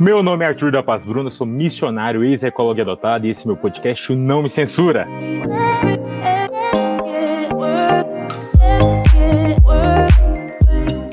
Meu nome é Arthur da Paz Bruno, sou missionário, ex-ecólogo adotado e esse é meu podcast Não Me Censura.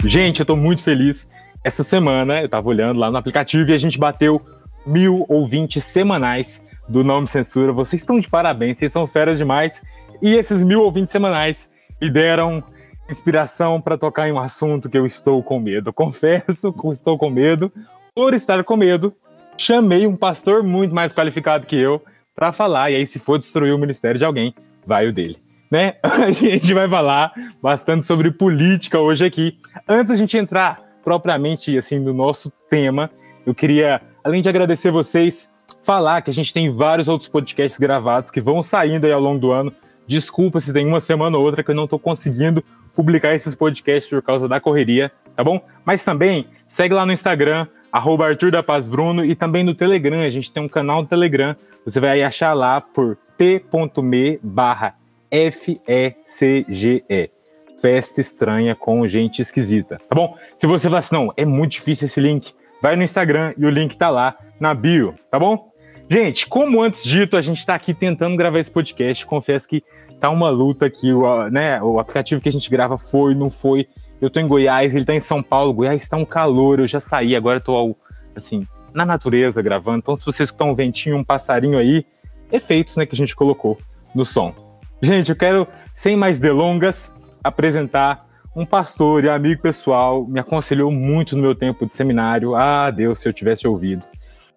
Gente, eu tô muito feliz. Essa semana eu tava olhando lá no aplicativo e a gente bateu mil ouvintes semanais do Não Me Censura. Vocês estão de parabéns, vocês são feras demais. E esses mil ouvintes semanais me deram inspiração para tocar em um assunto que eu estou com medo. Confesso que estou com medo. Por estar com medo, chamei um pastor muito mais qualificado que eu para falar. E aí, se for destruir o ministério de alguém, vai o dele. Né? A gente vai falar bastante sobre política hoje aqui. Antes da gente entrar propriamente assim no nosso tema, eu queria, além de agradecer vocês, falar que a gente tem vários outros podcasts gravados que vão saindo aí ao longo do ano. Desculpa se tem uma semana ou outra que eu não estou conseguindo publicar esses podcasts por causa da correria, tá bom? Mas também segue lá no Instagram, arroba Arthur da Paz Bruno, e também no Telegram, a gente tem um canal no Telegram, você vai achar lá por t.me barra. Festa estranha com gente esquisita, tá bom? Se você falar assim, não, é muito difícil esse link, vai no Instagram e o link tá lá na bio, tá bom? Gente, como antes dito, a gente tá aqui tentando gravar esse podcast, confesso que tá uma luta aqui, o, né, o aplicativo que a gente grava foi, não foi, eu tô em Goiás, ele tá em São Paulo. Goiás tá um calor, eu já saí, agora tô ao, assim, na natureza gravando. Então, se vocês estão um ventinho, um passarinho aí, efeitos, né, que a gente colocou no som. Gente, eu quero, sem mais delongas, apresentar um pastor e amigo pessoal, me aconselhou muito no meu tempo de seminário. Ah, Deus, se eu tivesse ouvido.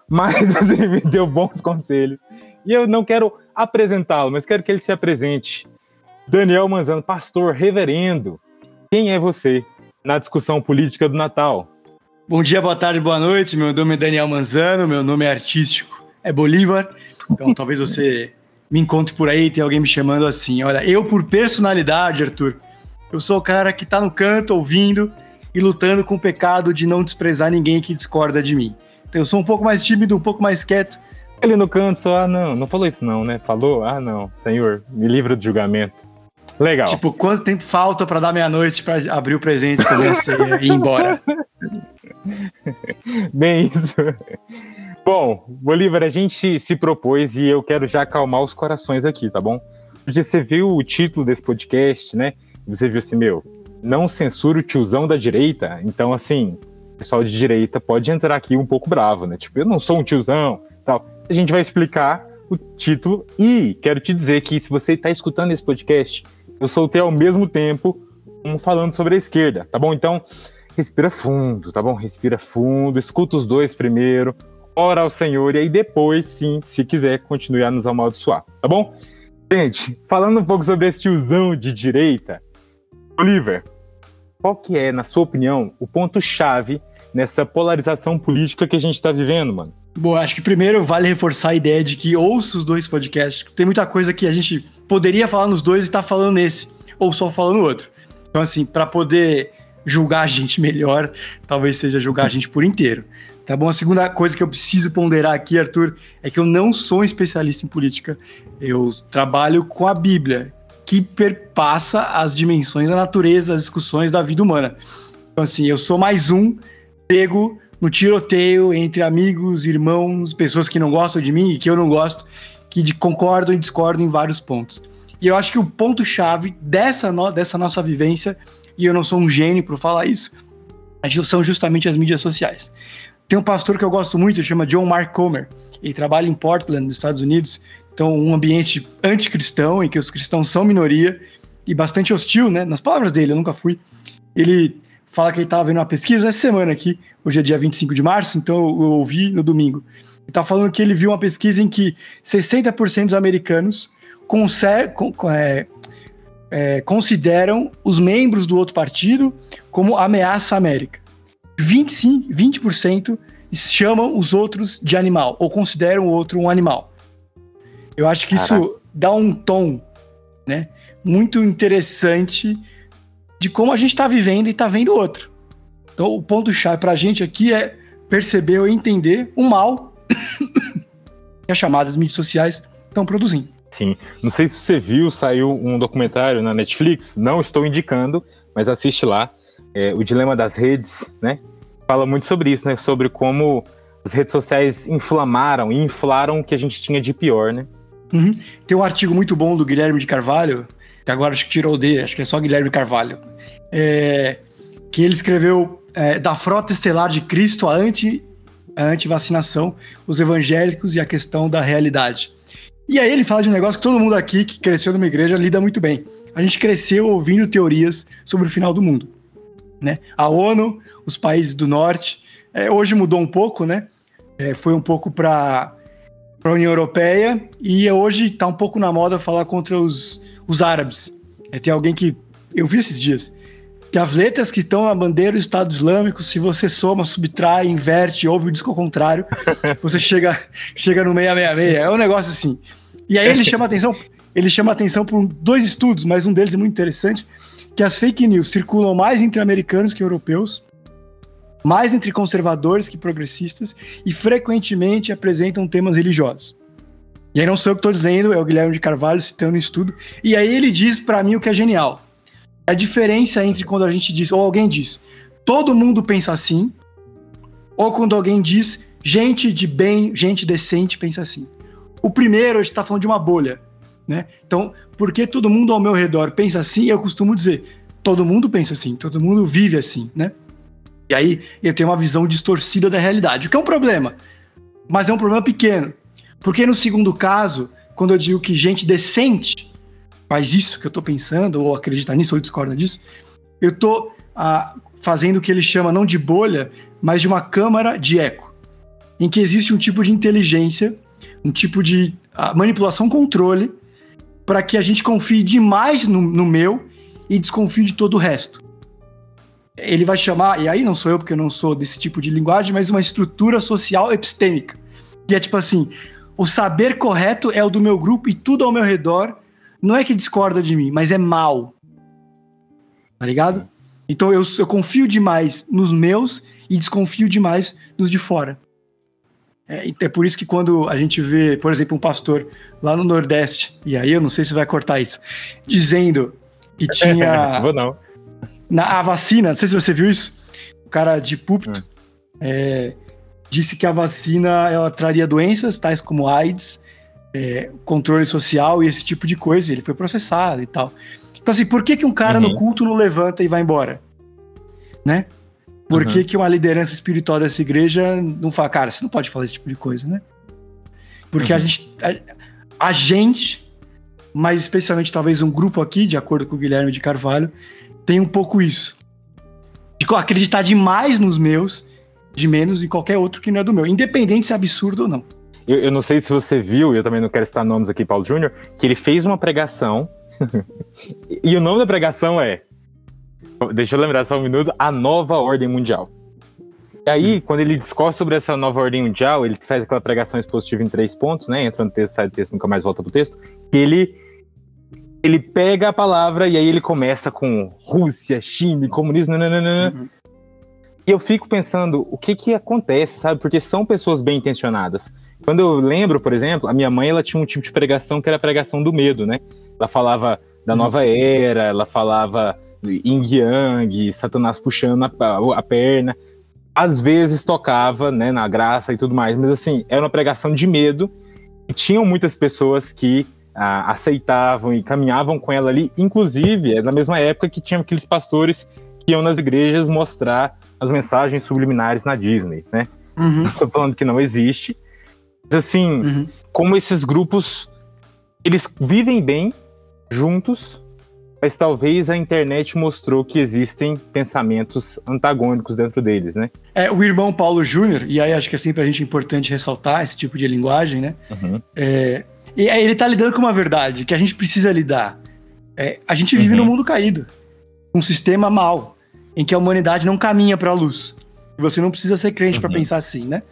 Mas, assim, me deu bons conselhos. E eu não quero apresentá-lo, mas quero que ele se apresente. Daniel Manzano, pastor, reverendo, quem é você na discussão política do Natal? Bom dia, boa tarde, boa noite. Meu nome é Daniel Manzano, meu nome é artístico é Bolívar. Então talvez você me encontre por aí e tenha alguém me chamando assim. Olha, eu por personalidade, Arthur, eu sou o cara que tá no canto ouvindo e lutando com o pecado de não desprezar ninguém que discorda de mim. Eu sou um pouco mais tímido, um pouco mais quieto. Ele no canto só, ah não, não falou isso não, né? Falou, ah não, Senhor, me livra do julgamento. Legal. Tipo, quanto tempo falta para dar meia-noite para abrir o presente, comer a ceia e ir embora? Bem isso. Bom, Bolívar, a gente se propôs e eu quero já acalmar os corações aqui, tá bom? Porque você viu o título desse podcast, né? Você viu assim, meu, não censura o tiozão da direita. Então, assim, pessoal de direita pode entrar aqui um pouco bravo, né? Tipo, eu não sou um tiozão, tal. A gente vai explicar o título e quero te dizer que se você está escutando esse podcast eu soltei ao mesmo tempo um falando sobre a esquerda, tá bom? Então, respira fundo, tá bom? Respira fundo, escuta os dois primeiro, ora ao Senhor e aí depois, sim, se quiser, continue a nos amaldiçoar, tá bom? Gente, falando um pouco sobre esse tiozão de direita, Oliver, qual que é, na sua opinião, o ponto-chave nessa polarização política que a gente está vivendo, mano? Bom, acho que primeiro vale reforçar a ideia de que ouça os dois podcasts. Tem muita coisa que a gente poderia falar nos dois e tá falando nesse, ou só falando no outro. Então, assim, para poder julgar a gente melhor, talvez seja julgar a gente por inteiro. Tá bom? A segunda coisa que eu preciso ponderar aqui, Arthur, é que eu não sou um especialista em política. Eu trabalho com a Bíblia, que perpassa as dimensões da natureza, as discussões da vida humana. Então, assim, eu sou mais um pego no tiroteio entre amigos, irmãos, pessoas que não gostam de mim e que eu não gosto, que concordam e discordam em vários pontos. E eu acho que o ponto-chave dessa, no, dessa nossa vivência, e eu não sou um gênio para falar isso, são justamente as mídias sociais. Tem um pastor que eu gosto muito, chama John Mark Comer. Ele trabalha em Portland, nos Estados Unidos. Então, um ambiente anticristão, em que os cristãos são minoria e bastante hostil, né? Nas palavras dele, eu nunca fui. Ele fala que ele estava vendo uma pesquisa essa semana aqui, hoje é dia 25 de março, então eu ouvi no domingo. Ele está falando que ele viu uma pesquisa em que 60% dos americanos é, é, consideram os membros do outro partido como ameaça à América. 25, 20% chamam os outros de animal, ou consideram o outro um animal. Eu acho que Caraca. isso dá um tom né, muito interessante de como a gente está vivendo e está vendo o outro. Então, o ponto-chave para a gente aqui é perceber ou entender o mal que as chamadas mídias sociais estão produzindo. Sim. Não sei se você viu, saiu um documentário na Netflix, não estou indicando, mas assiste lá. É, o Dilema das Redes, né? Fala muito sobre isso, né? Sobre como as redes sociais inflamaram e inflaram o que a gente tinha de pior, né? Uhum. Tem um artigo muito bom do Guilherme de Carvalho, que agora acho que tirou o D, acho que é só Guilherme Carvalho, é, que ele escreveu é, da frota estelar de Cristo a anti a antivacinação, os evangélicos e a questão da realidade. E aí ele fala de um negócio que todo mundo aqui que cresceu numa igreja lida muito bem. A gente cresceu ouvindo teorias sobre o final do mundo. Né? A ONU, os países do norte, é, hoje mudou um pouco, né? É, foi um pouco para a União Europeia e hoje está um pouco na moda falar contra os, os árabes. É, tem alguém que. Eu vi esses dias que as letras que estão na bandeira do Estado Islâmico, se você soma, subtrai, inverte, ouve o disco ao contrário, você chega, chega no 666. É um negócio assim. E aí ele chama atenção, ele chama atenção por dois estudos, mas um deles é muito interessante, que as fake news circulam mais entre americanos que europeus, mais entre conservadores que progressistas e frequentemente apresentam temas religiosos. E aí não sou eu que estou dizendo, é o Guilherme de Carvalho citando um estudo. E aí ele diz para mim o que é genial a diferença entre quando a gente diz, ou alguém diz, todo mundo pensa assim, ou quando alguém diz, gente de bem, gente decente pensa assim. O primeiro, a gente está falando de uma bolha, né? Então, porque todo mundo ao meu redor pensa assim, eu costumo dizer, todo mundo pensa assim, todo mundo vive assim, né? E aí eu tenho uma visão distorcida da realidade, o que é um problema, mas é um problema pequeno. Porque no segundo caso, quando eu digo que gente decente faz isso que eu estou pensando, ou acredita nisso, ou discorda disso, eu estou ah, fazendo o que ele chama não de bolha, mas de uma câmara de eco, em que existe um tipo de inteligência, um tipo de ah, manipulação-controle, para que a gente confie demais no, no meu e desconfie de todo o resto. Ele vai chamar, e aí não sou eu porque eu não sou desse tipo de linguagem, mas uma estrutura social epistêmica. Que é tipo assim: o saber correto é o do meu grupo e tudo ao meu redor não é que discorda de mim, mas é mal. Tá ligado? Então eu, eu confio demais nos meus e desconfio demais nos de fora. É, é por isso que quando a gente vê, por exemplo, um pastor lá no Nordeste, e aí eu não sei se vai cortar isso, dizendo que tinha. Vou não. Na, a vacina, não sei se você viu isso, o cara de púlpito é, disse que a vacina ela traria doenças tais como AIDS é, controle social e esse tipo de coisa. Ele foi processado e tal. Então, assim, por que, que um cara uhum. no culto não levanta e vai embora? Né? Por uhum. que, que uma liderança espiritual dessa igreja não fala, cara, você não pode falar esse tipo de coisa, né? Porque uhum. a gente. A, a, gente, mas especialmente talvez um grupo aqui, de acordo com o Guilherme de Carvalho, tem um pouco isso. De acreditar demais nos meus, de menos em qualquer outro que não é do meu, independente se é absurdo ou não. Eu, eu, não sei se você viu, e eu também não quero citar nomes aqui, Paulo Júnior, que ele fez uma pregação. e o nome da pregação é. Deixa eu lembrar só um minuto: A Nova Ordem Mundial. E aí, quando ele discorre sobre essa nova ordem mundial, ele faz aquela pregação expositiva em três pontos, né? Entra no texto, sai do texto, nunca mais volta pro texto. Que ele ele pega a palavra e aí ele começa com Rússia, China, comunismo, nananana. Uhum. E eu fico pensando o que que acontece, sabe? Porque são pessoas bem intencionadas. Quando eu lembro, por exemplo, a minha mãe ela tinha um tipo de pregação que era a pregação do medo, né? Ela falava da uhum. nova era, ela falava yin yang, Satanás puxando a, a, perna. Às vezes tocava, né, na graça e tudo mais, mas assim, era uma pregação de medo. E tinham muitas pessoas que aceitavam e caminhavam com ela ali. Inclusive, é na mesma época que tinha aqueles pastores que iam nas igrejas mostrar as mensagens subliminares na Disney, né? Uhum. Estou falando que não existe, assim, uhum. como esses grupos eles vivem bem juntos, mas talvez a internet mostrou que existem pensamentos antagônicos dentro deles, né? É, o irmão Paulo Júnior, e aí acho que é sempre a gente importante ressaltar esse tipo de linguagem, né? Uhum. É, e ele tá lidando com uma verdade que a gente precisa lidar. É, a gente vive uhum. num mundo caído, um sistema mal, em que a humanidade não caminha para a luz. E você não precisa ser crente para uhum. pensar assim, né?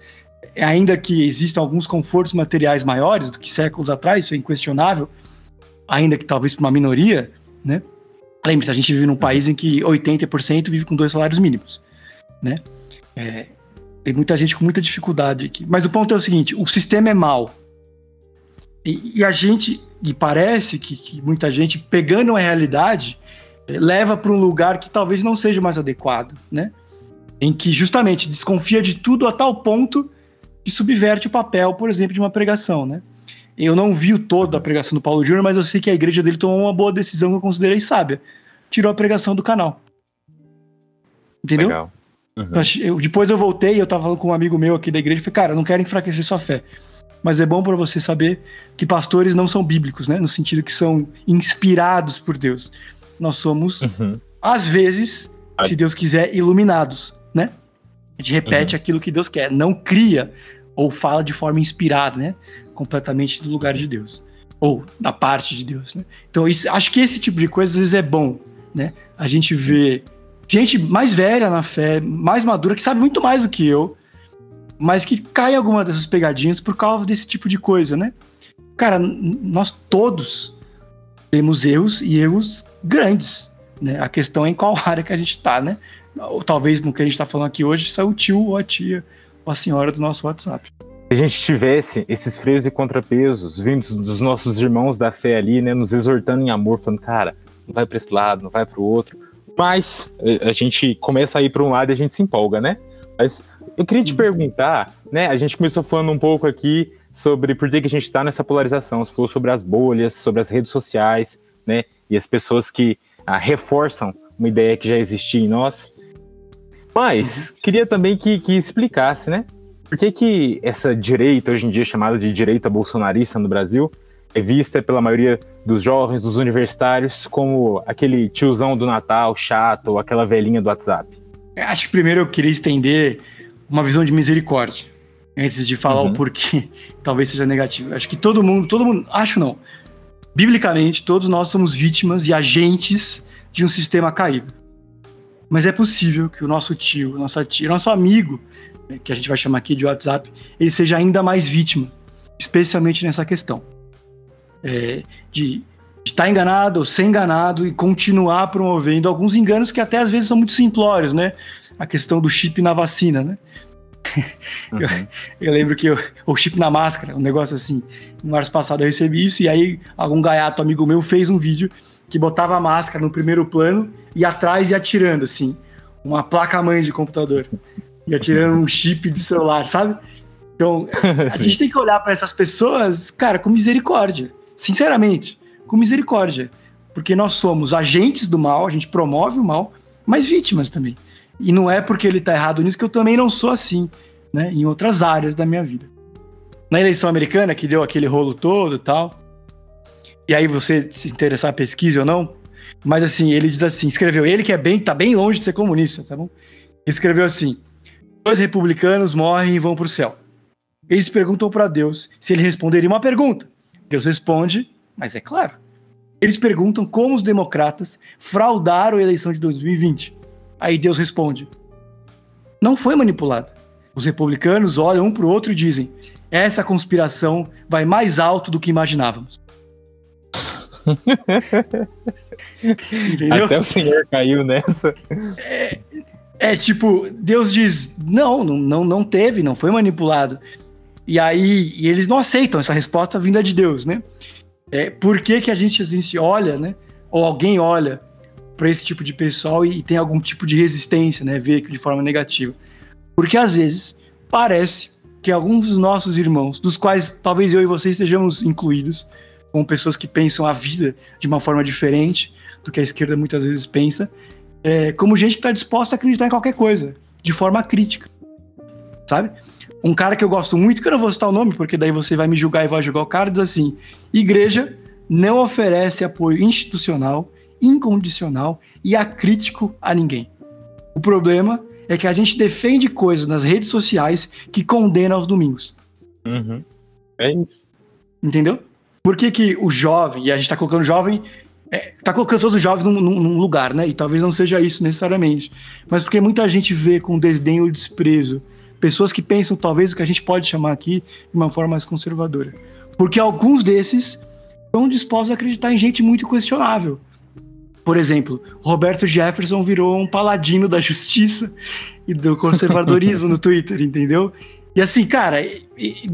ainda que existam alguns confortos materiais maiores do que séculos atrás, isso é inquestionável, ainda que talvez para uma minoria, né? Lembre-se, a gente vive num país em que 80% vive com dois salários mínimos, né? É, tem muita gente com muita dificuldade aqui. Mas o ponto é o seguinte: o sistema é mau. E, e a gente, e parece que, que, muita gente, pegando a realidade, eh, leva para um lugar que talvez não seja mais adequado, né? Em que justamente desconfia de tudo a tal ponto que subverte o papel, por exemplo, de uma pregação, né? Eu não vi o todo da pregação do Paulo Júnior, mas eu sei que a igreja dele tomou uma boa decisão que eu considerei sábia. Tirou a pregação do canal. Entendeu? Legal. Uhum. Eu, depois eu voltei, eu tava falando com um amigo meu aqui da igreja e falei, cara, eu não quero enfraquecer sua fé. Mas é bom para você saber que pastores não são bíblicos, né? No sentido que são inspirados por Deus. Nós somos, uhum. às vezes, se Deus quiser, iluminados, né? A gente repete uhum. aquilo que Deus quer, não cria ou fala de forma inspirada, né? Completamente do lugar de Deus. Ou da parte de Deus, né? Então, isso, acho que esse tipo de coisa às vezes é bom, né? A gente vê gente mais velha na fé, mais madura, que sabe muito mais do que eu, mas que cai em alguma dessas pegadinhas por causa desse tipo de coisa, né? Cara, nós todos temos erros e erros grandes, né? A questão é em qual área que a gente tá, né? Ou talvez no que a gente tá falando aqui hoje, saiu o tio ou a tia ou a senhora do nosso WhatsApp. Se a gente tivesse esses freios e contrapesos vindos dos nossos irmãos da fé ali, né, nos exortando em amor, falando, cara, não vai para esse lado, não vai para o outro, mas eh, a gente começa a ir para um lado e a gente se empolga, né? Mas eu queria te perguntar, né? A gente começou falando um pouco aqui sobre por que, que a gente está nessa polarização. Você falou sobre as bolhas, sobre as redes sociais, né? E as pessoas que ah, reforçam uma ideia que já existia em nós. Mas uhum. queria também que, que explicasse, né? Por que, que essa direita, hoje em dia chamada de direita bolsonarista no Brasil, é vista pela maioria dos jovens, dos universitários, como aquele tiozão do Natal chato ou aquela velhinha do WhatsApp? Acho que primeiro eu queria estender uma visão de misericórdia, antes de falar uhum. o porquê talvez seja negativo. Acho que todo mundo, todo mundo, acho não. Biblicamente, todos nós somos vítimas e agentes de um sistema caído. Mas é possível que o nosso tio, nossa tia, nosso amigo, né, que a gente vai chamar aqui de WhatsApp, ele seja ainda mais vítima, especialmente nessa questão é, de estar enganado ou ser enganado e continuar promovendo alguns enganos que até às vezes são muito simplórios, né? A questão do chip na vacina, né? Uhum. Eu, eu, lembro que eu, o chip na máscara, um negócio assim. No março passado eu recebi isso e aí algum gaiato amigo meu fez um vídeo que botava a máscara no primeiro plano e atrás ia atirando assim, uma placa mãe de computador. E atirando um chip de celular, sabe? Então, a gente tem que olhar para essas pessoas, cara, com misericórdia sinceramente, com misericórdia. Porque nós somos agentes do mal, a gente promove o mal, mas vítimas também. E não é porque ele está errado nisso que eu também não sou assim, né? Em outras áreas da minha vida. Na eleição americana, que deu aquele rolo todo e tal. E aí você se interessar pesquisa ou não. Mas assim, ele diz assim, escreveu, ele que é bem, tá bem longe de ser comunista, tá bom? Escreveu assim: dois republicanos morrem e vão para o céu. Eles perguntam para Deus se ele responderia uma pergunta. Deus responde, mas é claro. Eles perguntam como os democratas fraudaram a eleição de 2020. Aí Deus responde: não foi manipulado. Os republicanos olham um para o outro e dizem: essa conspiração vai mais alto do que imaginávamos. Até o senhor caiu nessa. É, é, tipo, Deus diz: não, não, não teve, não foi manipulado. E aí e eles não aceitam essa resposta vinda de Deus, né? É, por que, que a gente, a gente olha, né? Ou alguém olha para esse tipo de pessoal e, e, tem algum tipo de resistência, né? Vê de forma negativa. Porque às vezes parece que alguns dos nossos irmãos, dos quais talvez eu e você estejamos incluídos, como pessoas que pensam a vida de uma forma diferente do que a esquerda muitas vezes pensa, é, como gente que está disposta a acreditar em qualquer coisa, de forma crítica, sabe? Um cara que eu gosto muito, que eu não vou citar o nome, porque daí você vai me julgar e vai julgar o cara, diz assim: igreja não oferece apoio institucional, incondicional e acrítico a ninguém. O problema é que a gente defende coisas nas redes sociais que condena aos domingos. Uhum. É isso. Entendeu? Por que, que o jovem, e a gente tá colocando jovem, é, tá colocando todos os jovens num, num, num, lugar, né? E talvez não seja isso necessariamente. Mas porque muita gente vê com desdém ou desprezo pessoas que pensam talvez o que a gente pode chamar aqui de uma forma mais conservadora. Porque alguns desses estão dispostos a acreditar em gente muito questionável. Por exemplo, Roberto Jefferson virou um paladino da justiça e do conservadorismo no Twitter, entendeu? E assim, cara, e, e,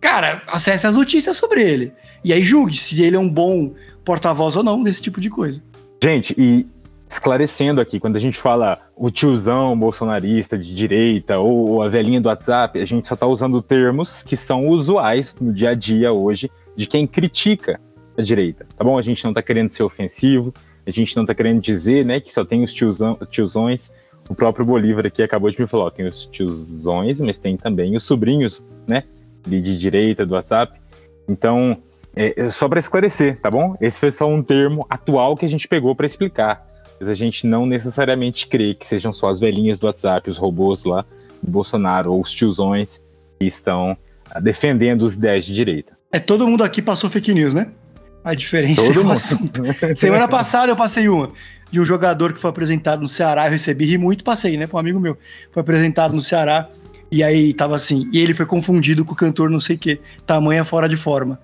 cara, acesse as notícias sobre ele. E aí julgue se ele é um bom porta-voz ou não desse tipo de coisa. Gente, e esclarecendo aqui, quando a gente fala o tiozão bolsonarista de direita ou a velhinha do WhatsApp, a gente só está usando termos que são usuais no dia a dia hoje de quem critica a direita, tá bom? A gente não está querendo ser ofensivo, a gente não está querendo dizer, né, que só tem os tiozão, tiozões. O próprio Bolívar aqui acabou de me falar, ó, tem os tiozões, mas tem também os sobrinhos, né, de, de direita do WhatsApp. Então, é, é só para esclarecer, tá bom? Esse foi só um termo atual que a gente pegou para explicar. Mas a gente não necessariamente crê que sejam só as velhinhas do WhatsApp, os robôs lá do Bolsonaro ou os tiozões que estão ah, defendendo os ideias de direita. É, todo mundo aqui passou fake news, né? A diferença todo é o assunto. Semana passada eu passei uma de um jogador que foi apresentado no Ceará, eu recebi, ri muito, passei, né, para um amigo meu. Foi apresentado no Ceará e aí tava assim, e ele foi confundido com o cantor não sei o que, tamanha fora de forma.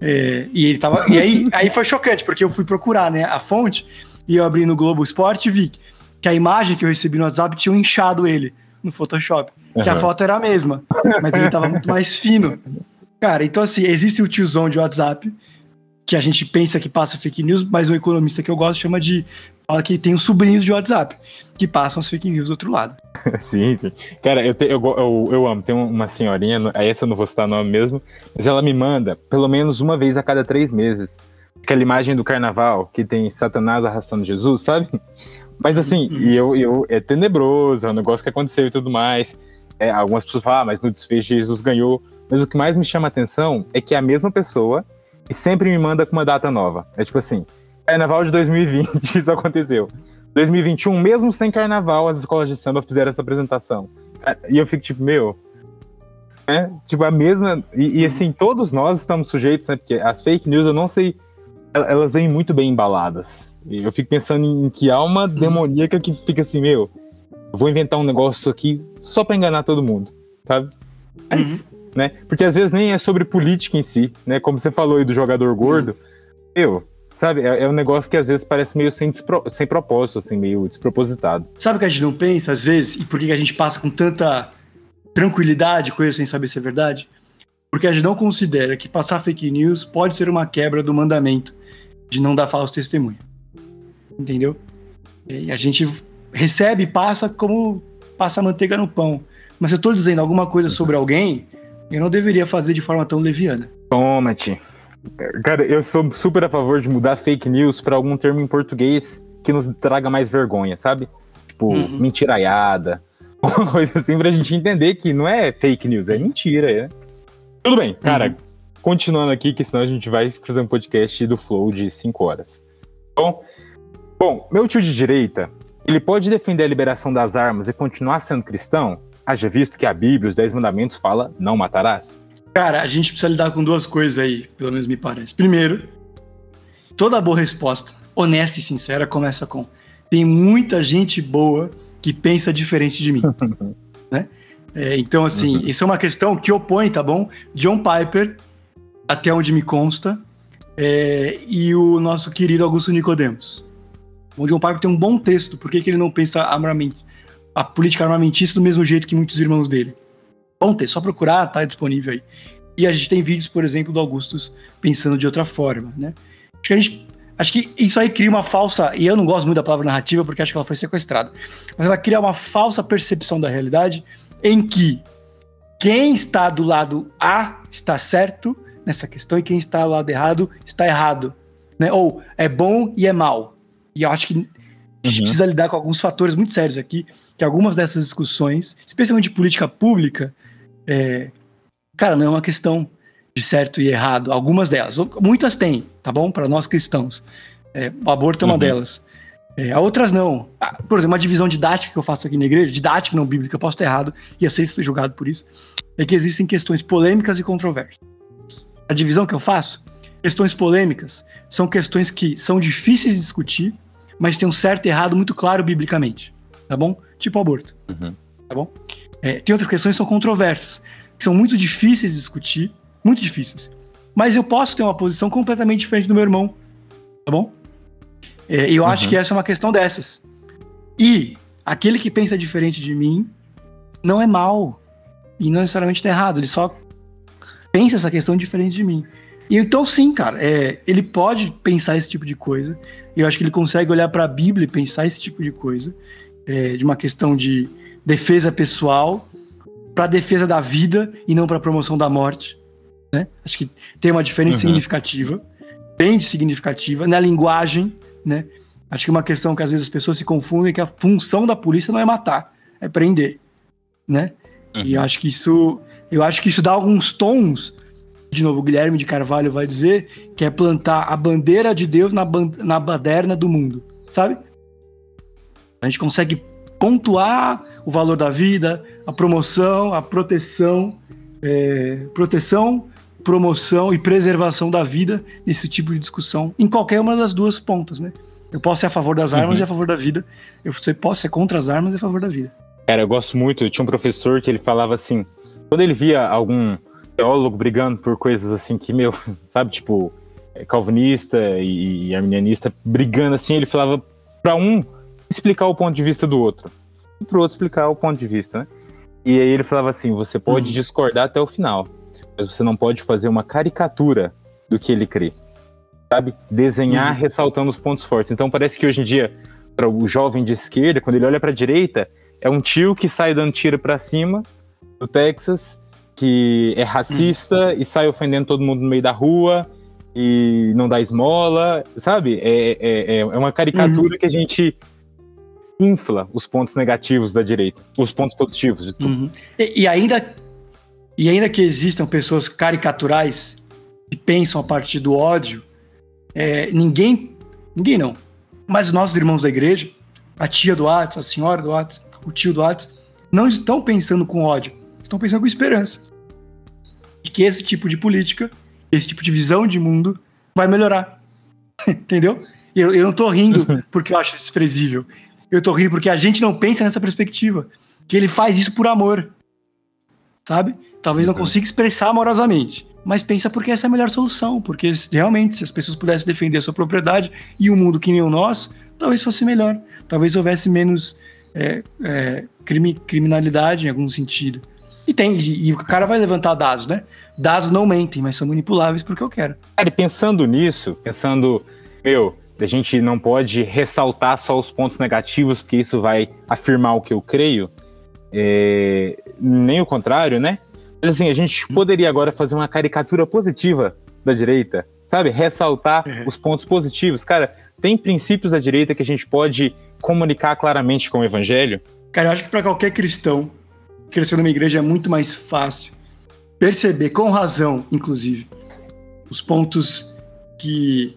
É, e ele tava. E aí, aí foi chocante, porque eu fui procurar, né, a fonte, e eu abri no Globo Esporte e vi que a imagem que eu recebi no WhatsApp tinha inchado ele no Photoshop. Uhum. Que a foto era a mesma, mas ele tava muito mais fino. Cara, então assim, existe o tiozão de WhatsApp, que a gente pensa que passa fake news, mas o economista que eu gosto chama de. Fala que tem os sobrinhos de WhatsApp, que passam as fake news do outro lado. sim, sim. Cara, eu, te, eu, eu, eu, amo. Tem uma senhorinha, essa eu não vou citar o nome mesmo, mas ela me manda pelo menos uma vez a cada três meses aquela imagem do carnaval que tem Satanás arrastando Jesus, sabe? Mas assim, uhum. e eu, eu, é tenebroso, é um negócio que aconteceu e tudo mais. É, algumas pessoas falam, ah, mas no desfecho Jesus ganhou. Mas o que mais me chama a atenção é que é a mesma pessoa e sempre me manda com uma data nova. É tipo assim, carnaval de 2020, isso aconteceu. 2021, mesmo sem carnaval, as escolas de samba fizeram essa apresentação. E eu fico tipo, meu. É, tipo, a mesma. E, e assim, todos nós estamos sujeitos, né? Porque as fake news eu não sei elas vêm muito bem embaladas. E eu fico pensando em que alma uhum. demoníaca que fica assim, meu, vou inventar um negócio aqui só para enganar todo mundo, sabe? Mas, uhum. Né? Porque às vezes nem é sobre política em si, né? Como você falou aí do jogador gordo, eu, sabe? É, é, um negócio que às vezes parece meio sem, sem propósito, assim, meio despropositado. Sabe o que a gente não pensa às vezes e por que a gente passa com tanta tranquilidade com isso sem saber se é verdade? Porque a gente não considera que passar fake news pode ser uma quebra do mandamento de não dar falso testemunho. Entendeu? E a gente recebe e passa como passa manteiga no pão. Mas se eu tô dizendo alguma coisa sobre alguém, eu não deveria fazer de forma tão leviana. Toma-te. Cara, eu sou super a favor de mudar fake news para algum termo em português que nos traga mais vergonha, sabe? Tipo, uhum. mentiraiada, uma coisa assim pra gente entender que não é fake news, é mentira, é. Tudo bem, cara, uhum continuando aqui, que senão a gente vai fazer um podcast do Flow de 5 horas. Bom, bom, meu tio de direita, ele pode defender a liberação das armas e continuar sendo cristão? Haja visto que a Bíblia, os Dez Mandamentos, fala não matarás? Cara, a gente precisa lidar com duas coisas aí, pelo menos me parece. Primeiro, toda boa resposta, honesta e sincera, começa com tem muita gente boa que pensa diferente de mim. né? É, então, assim, uhum. isso é uma questão que opõe, tá bom? John Piper até onde me consta, é, e o nosso querido Augusto Nicodemos. O John Piper tem um bom texto, por que, que ele não pensa a política armamentista do mesmo jeito que muitos irmãos dele? Bom texto, só procurar, tá disponível aí. E a gente tem vídeos, por exemplo, do Augustus pensando de outra forma, né? Acho que a gente Acho que isso aí cria uma falsa. E eu não gosto muito da palavra narrativa porque acho que ela foi sequestrada. Mas ela cria uma falsa percepção da realidade em que quem está do lado A está certo nessa questão e quem está ao lado errado está errado. Né? Ou é bom e é mal. E eu acho que a gente uhum. precisa lidar com alguns fatores muito sérios aqui, que algumas dessas discussões, especialmente de política pública, é, cara, não é uma questão de certo e errado. Algumas delas, muitas têm, tá bom? Para nós cristãos. É, o aborto é uma uhum. delas. É, outras não. Ah, por exemplo, uma divisão didática que eu faço aqui na igreja, didática não bíblica, eu posso estar errado e a ser julgado por isso, é que existem questões polêmicas e controversas a divisão que eu faço, questões polêmicas são questões que são difíceis de discutir, mas tem um certo e errado muito claro biblicamente, tá bom? Tipo aborto, uhum. tá bom? É, tem outras questões que são controversas, que são muito difíceis de discutir, muito difíceis. Mas eu posso ter uma posição completamente diferente do meu irmão, tá bom? É, eu uhum. acho que essa é uma questão dessas. E aquele que pensa diferente de mim não é mal e não necessariamente está errado, ele só pensa essa questão diferente de mim. E então, sim, cara, é, ele pode pensar esse tipo de coisa. Eu acho que ele consegue olhar para a Bíblia e pensar esse tipo de coisa, é, de uma questão de defesa pessoal para defesa da vida e não para promoção da morte. Né? Acho que tem uma diferença uhum. significativa, bem significativa na linguagem, né? Acho que é uma questão que às vezes as pessoas se confundem que a função da polícia não é matar, é prender, né? Uhum. E eu acho que isso, eu acho que isso dá alguns tons. De novo, Guilherme de Carvalho vai dizer que é plantar a bandeira de Deus na, na baderna do mundo, sabe? A gente consegue pontuar o valor da vida, a promoção, a proteção, é, proteção, promoção e preservação da vida nesse tipo de discussão, em qualquer uma das duas pontas, né? Eu posso ser a favor das armas uhum. e a favor da vida. Eu posso ser contra as armas e a favor da vida. Cara, eu gosto muito. Eu tinha um professor que ele falava assim: quando ele via algum teólogo brigando por coisas assim que, meu, sabe, tipo, é, calvinista e, e arminianista brigando assim, ele falava para um explicar o ponto de vista do outro, e pro outro explicar o ponto de vista, né? E aí ele falava assim: você pode uhum. discordar até o final, mas você não pode fazer uma caricatura do que ele crê sabe? Desenhar uhum. ressaltando os pontos fortes. Então parece que hoje em dia, para o jovem de esquerda, quando ele olha para a direita, é um tio que sai dando tiro para cima do Texas, que é racista e sai ofendendo todo mundo no meio da rua e não dá esmola, sabe? É, é, é, é uma caricatura uhum. que a gente infla os pontos negativos da direita, os pontos positivos, desculpa. Uhum. E, e, ainda e ainda que existam pessoas caricaturais que pensam a partir do ódio, é, ninguém, ninguém não, mas os nossos irmãos da igreja, a tia do Atos, a senhora do Atos, o tio do Atos, não estão pensando com ódio, estão pensando com esperança. Que esse tipo de política, esse tipo de visão de mundo vai melhorar. Entendeu? Eu, eu não tô rindo porque eu acho desprezível. Eu tô rindo porque a gente não pensa nessa perspectiva. Que ele faz isso por amor. Sabe? Talvez não consiga expressar amorosamente mas pensa porque essa é a melhor solução, porque realmente se as pessoas pudessem defender a sua propriedade e um mundo que nem o nosso, talvez fosse melhor, talvez houvesse menos é, é, crime, criminalidade em algum sentido. E tem, e, e, o cara vai levantar dados, né? Dados não mentem, mas são manipuláveis porque eu quero. Cara, e pensando nisso, pensando, meu, a gente não pode ressaltar só os pontos negativos, porque isso vai afirmar o que eu creio, é, nem o contrário, né? Mas assim, a gente poderia agora fazer uma caricatura positiva da direita, sabe? Ressaltar uhum. os pontos positivos. Cara, tem princípios da direita que a gente pode comunicar claramente com o evangelho? Cara, eu acho que para qualquer cristão, crescer numa igreja é muito mais fácil perceber, com razão, inclusive, os pontos que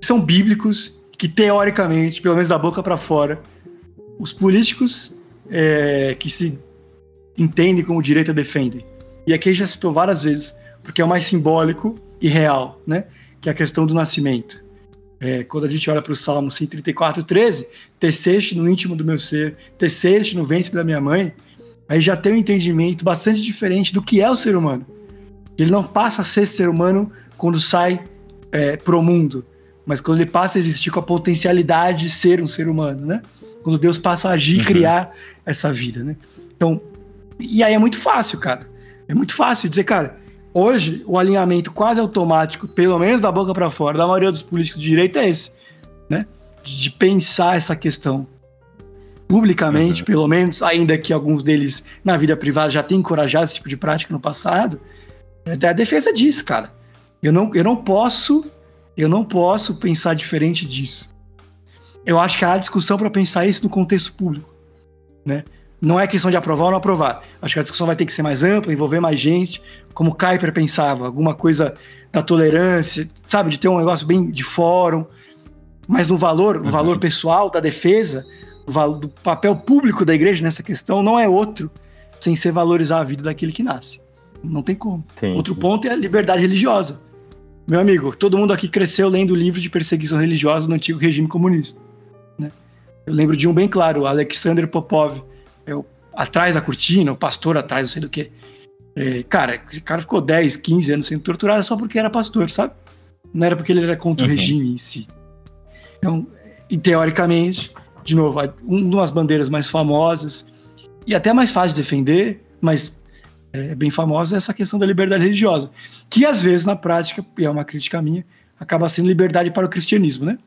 são bíblicos, que teoricamente, pelo menos da boca para fora, os políticos é, que se entendem como direita defendem. E aqui já citou várias vezes, porque é o mais simbólico e real, né? Que é a questão do nascimento. É, quando a gente olha para o Salmo 134, 13, teceste no íntimo do meu ser, teceste no ventre da minha mãe, aí já tem um entendimento bastante diferente do que é o ser humano. Ele não passa a ser ser humano quando sai é, pro mundo, mas quando ele passa a existir com a potencialidade de ser um ser humano, né? Quando Deus passa a agir e uhum. criar essa vida, né? Então, e aí é muito fácil, cara. É muito fácil dizer, cara, hoje o alinhamento quase automático, pelo menos da boca para fora, da maioria dos políticos de direita é esse, né? De pensar essa questão publicamente, uhum. pelo menos, ainda que alguns deles na vida privada já tenham encorajado esse tipo de prática no passado, é a defesa disso, cara. Eu não, eu não posso, eu não posso pensar diferente disso. Eu acho que há discussão para pensar isso no contexto público, né? não é questão de aprovar ou não aprovar. Acho que a discussão vai ter que ser mais ampla, envolver mais gente, como o Kuiper pensava, alguma coisa da tolerância, sabe, de ter um negócio bem de fórum, mas no valor, no uhum. valor pessoal da defesa, do papel público da igreja nessa questão não é outro sem ser valorizar a vida daquele que nasce. Não tem como. Sim, outro sim. ponto é a liberdade religiosa. Meu amigo, todo mundo aqui cresceu lendo o livro de perseguição religiosa do antigo regime comunista. Né? Eu lembro de um bem claro, Alexander Popov, é o, atrás da cortina, o pastor atrás, não sei do que. É, cara, esse cara ficou 10, 15 anos sendo torturado só porque era pastor, sabe? Não era porque ele era contra uhum. o regime em si. Então, teoricamente, de novo, uma das bandeiras mais famosas e até mais fácil de defender, mas é bem famosa essa questão da liberdade religiosa, que às vezes na prática, e é uma crítica minha, acaba sendo liberdade para o cristianismo, né?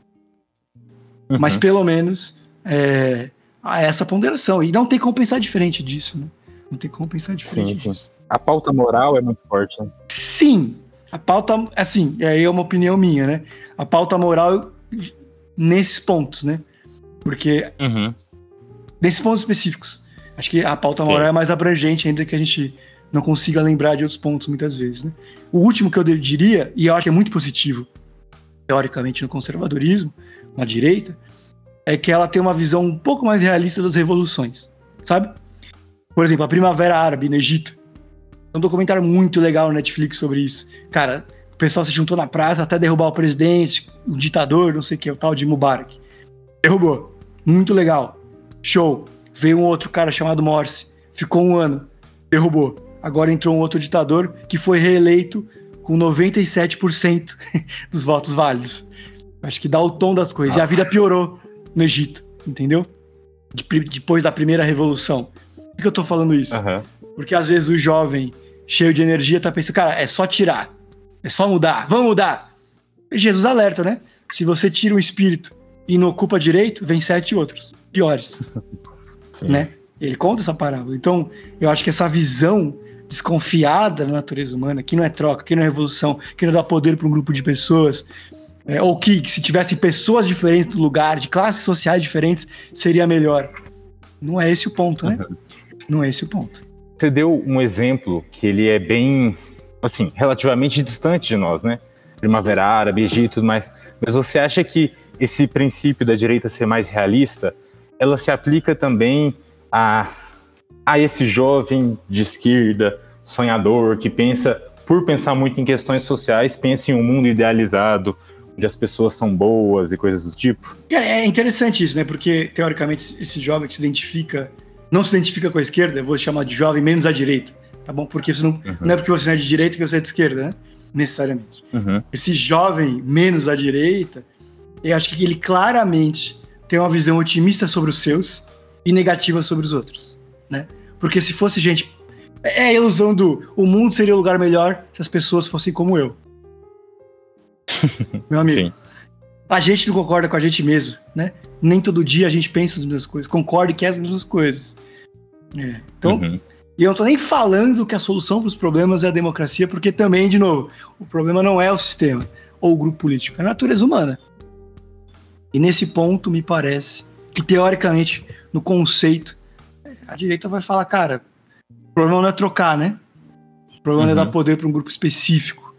Uhum. Mas pelo menos é, há essa ponderação. E não tem como pensar diferente disso, né? Não tem como pensar diferente sim, disso. Sim. A pauta moral é muito forte. Né? Sim. A pauta, assim, aí é uma opinião minha, né? A pauta moral nesses pontos, né? Porque uhum. nesses pontos específicos. Acho que a pauta moral sim. é mais abrangente ainda que a gente não consiga lembrar de outros pontos muitas vezes, né? O último que eu diria, e eu acho que é muito positivo, teoricamente, no conservadorismo, na direita, é que ela tem uma visão um pouco mais realista das revoluções, sabe? Por exemplo, a Primavera Árabe no Egito. Tem um documentário muito legal no Netflix sobre isso. Cara, o pessoal se juntou na praça até derrubar o presidente, o ditador, não sei o que, o tal de Mubarak. Derrubou. Muito legal. Show. Veio um outro cara chamado Morsi. Ficou um ano. Derrubou. Agora entrou um outro ditador que foi reeleito com 97% dos votos válidos. Acho que dá o tom das coisas. Nossa. E a vida piorou no Egito, entendeu? De, depois da primeira revolução. Por que eu tô falando isso? Uhum. Porque às vezes o jovem, cheio de energia, tá pensando, cara, é só tirar. É só mudar. Vamos mudar. Jesus alerta, né? Se você tira o espírito e não ocupa direito, vem sete outros, piores. Sim. Né? Ele conta essa parábola. Então, eu acho que essa visão desconfiada da natureza humana, que não é troca, que não é revolução, que não dá poder para um grupo de pessoas, é, ou que, que se tivessem pessoas diferentes do lugar, de classes sociais diferentes, seria melhor. Não é esse o ponto, né? Uhum. Não é esse o ponto. Você deu um exemplo que ele é bem, assim, relativamente distante de nós, né? Primavera Árabe, Egito e tudo mais. Mas você acha que esse princípio da direita ser mais realista, ela se aplica também a, a esse jovem de esquerda, sonhador, que pensa, por pensar muito em questões sociais, pensa em um mundo idealizado, onde as pessoas são boas e coisas do tipo. É interessante isso, né? Porque, teoricamente, esse jovem que se identifica, não se identifica com a esquerda, eu vou chamar de jovem menos à direita, tá bom? Porque isso não, uhum. não é porque você não é de direita que você é de esquerda, né? Necessariamente. Uhum. Esse jovem menos à direita, eu acho que ele claramente tem uma visão otimista sobre os seus e negativa sobre os outros, né? Porque se fosse gente. É a ilusão do o mundo seria um lugar melhor se as pessoas fossem como eu. Meu amigo. Sim. A gente não concorda com a gente mesmo, né? Nem todo dia a gente pensa as mesmas coisas, concorda que é as mesmas coisas. É. Então, uhum. e eu não tô nem falando que a solução para os problemas é a democracia, porque também, de novo, o problema não é o sistema ou o grupo político, é a natureza humana. E nesse ponto, me parece que, teoricamente, no conceito, a direita vai falar, cara, o problema não é trocar, né? O problema uhum. é dar poder para um grupo específico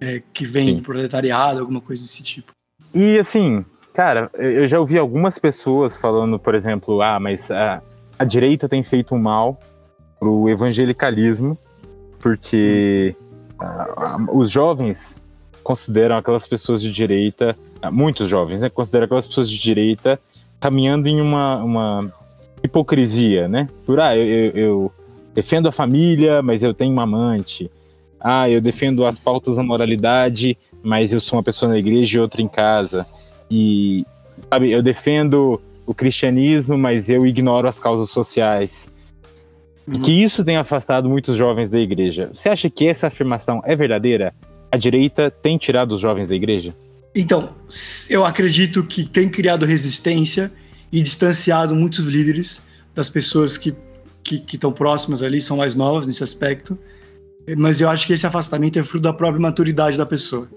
é, que vem Sim. do proletariado, alguma coisa desse tipo. E assim, cara, eu já ouvi algumas pessoas falando, por exemplo, ah, mas a, a direita tem feito um mal pro evangelicalismo, porque a, os jovens consideram aquelas pessoas de direita, muitos jovens, né, consideram aquelas pessoas de direita caminhando em uma, uma hipocrisia, né? Por, ah, eu, eu, eu defendo a família, mas eu tenho uma amante ah, eu defendo as pautas da moralidade, mas eu sou uma pessoa na igreja e outra em casa. E, sabe, eu defendo o cristianismo, mas eu ignoro as causas sociais. Uhum. E que isso tem afastado muitos jovens da igreja. Você acha que essa afirmação é verdadeira? A direita tem tirado os jovens da igreja? Então, eu acredito que tem criado resistência e distanciado muitos líderes das pessoas que que estão próximas ali, são mais novas nesse aspecto. Mas eu acho que esse afastamento é fruto da própria maturidade da pessoa.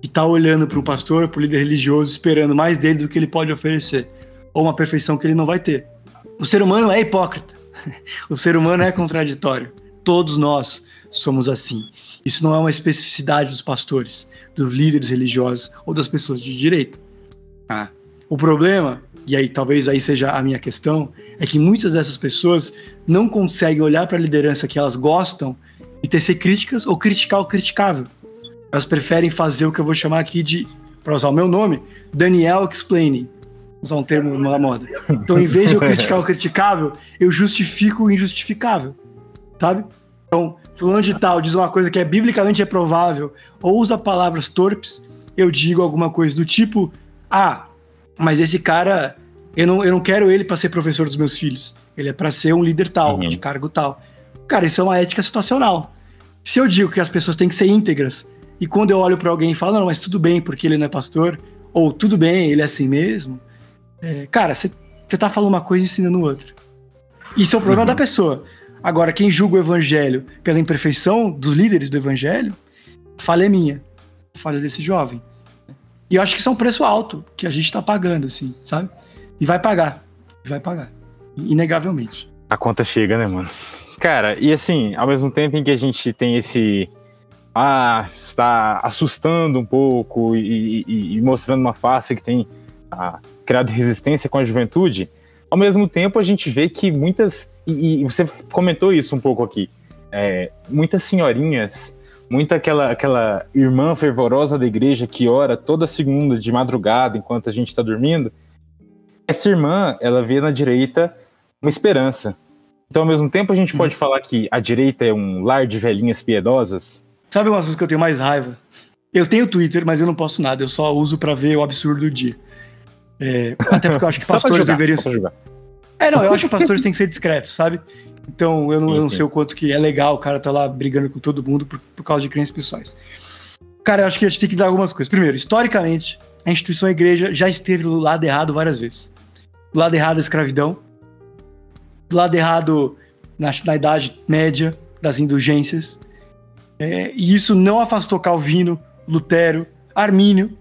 Que tá olhando para o pastor, para o líder religioso, esperando mais dele do que ele pode oferecer. Ou uma perfeição que ele não vai ter. O ser humano é hipócrita. O ser humano é contraditório. Todos nós somos assim. Isso não é uma especificidade dos pastores, dos líderes religiosos ou das pessoas de direita. Ah. O problema, e aí talvez aí seja a minha questão, é que muitas dessas pessoas não conseguem olhar para a liderança que elas gostam e tecer críticas ou criticar o criticável. Elas preferem fazer o que eu vou chamar aqui de, para usar o meu nome, Daniel Explaining. Usar um termo da moda. Então, em vez de eu criticar o criticável, eu justifico o injustificável. Sabe? Então, fulano de tal diz uma coisa que é biblicamente reprovável, ou usa palavras torpes, eu digo alguma coisa do tipo: ah, mas esse cara, eu não, eu não quero ele para ser professor dos meus filhos. Ele é para ser um líder tal, uhum. de cargo tal. Cara, isso é uma ética situacional. Se eu digo que as pessoas têm que ser íntegras, e quando eu olho para alguém e falo, não, mas tudo bem porque ele não é pastor, ou tudo bem, ele é assim mesmo, é, cara, você tá falando uma coisa e ensinando outra. Isso é o problema uhum. da pessoa. Agora, quem julga o evangelho pela imperfeição dos líderes do evangelho, falha é minha, falha desse jovem. E eu acho que isso é um preço alto que a gente tá pagando, assim, sabe? E vai pagar. Vai pagar. Inegavelmente. A conta chega, né, mano? Cara, e assim, ao mesmo tempo em que a gente tem esse. Ah, está assustando um pouco e, e, e mostrando uma face que tem ah, criado resistência com a juventude, ao mesmo tempo a gente vê que muitas. E, e você comentou isso um pouco aqui. É, muitas senhorinhas, muita aquela, aquela irmã fervorosa da igreja que ora toda segunda de madrugada enquanto a gente está dormindo. Essa irmã, ela vê na direita uma esperança. Então, ao mesmo tempo, a gente pode uhum. falar que a direita é um lar de velhinhas piedosas. Sabe uma coisa que eu tenho mais raiva? Eu tenho Twitter, mas eu não posto nada. Eu só uso para ver o absurdo do dia. É, até porque eu acho que pastores deveriam. É, não, eu acho que pastores têm que ser discretos, sabe? Então eu não, eu não, sei o quanto que é legal o cara tá lá brigando com todo mundo por, por causa de crenças pessoais. Cara, eu acho que a gente tem que dar algumas coisas. Primeiro, historicamente, a instituição a igreja já esteve do lado errado várias vezes. Do lado errado da escravidão, do lado errado na, na Idade Média, das indulgências. É, e isso não afastou Calvino, Lutero, Armínio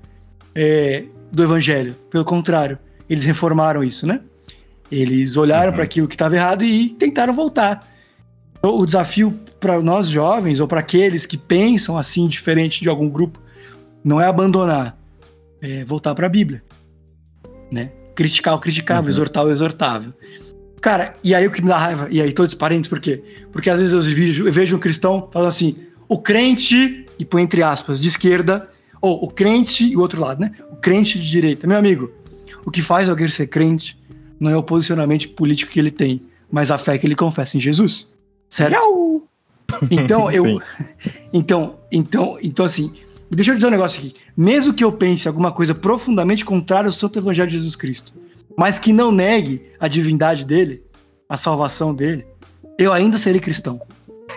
é, do Evangelho. Pelo contrário, eles reformaram isso, né? Eles olharam uhum. para aquilo que estava errado e tentaram voltar. Então, o desafio para nós jovens ou para aqueles que pensam assim diferente de algum grupo não é abandonar, é voltar para a Bíblia, né? Criticar o criticável, uhum. exortar o exortável. Cara, e aí o que me dá raiva, e aí todos parentes, por quê? Porque às vezes eu vejo, eu vejo um cristão falando assim, o crente, e põe entre aspas, de esquerda, ou o crente e o outro lado, né? O crente de direita. Meu amigo, o que faz alguém ser crente não é o posicionamento político que ele tem, mas a fé que ele confessa em Jesus. Certo? Então, eu. então, então, então, assim, deixa eu dizer um negócio aqui. Mesmo que eu pense alguma coisa profundamente contrária ao Santo Evangelho de Jesus Cristo, mas que não negue a divindade dele, a salvação dele, eu ainda serei cristão.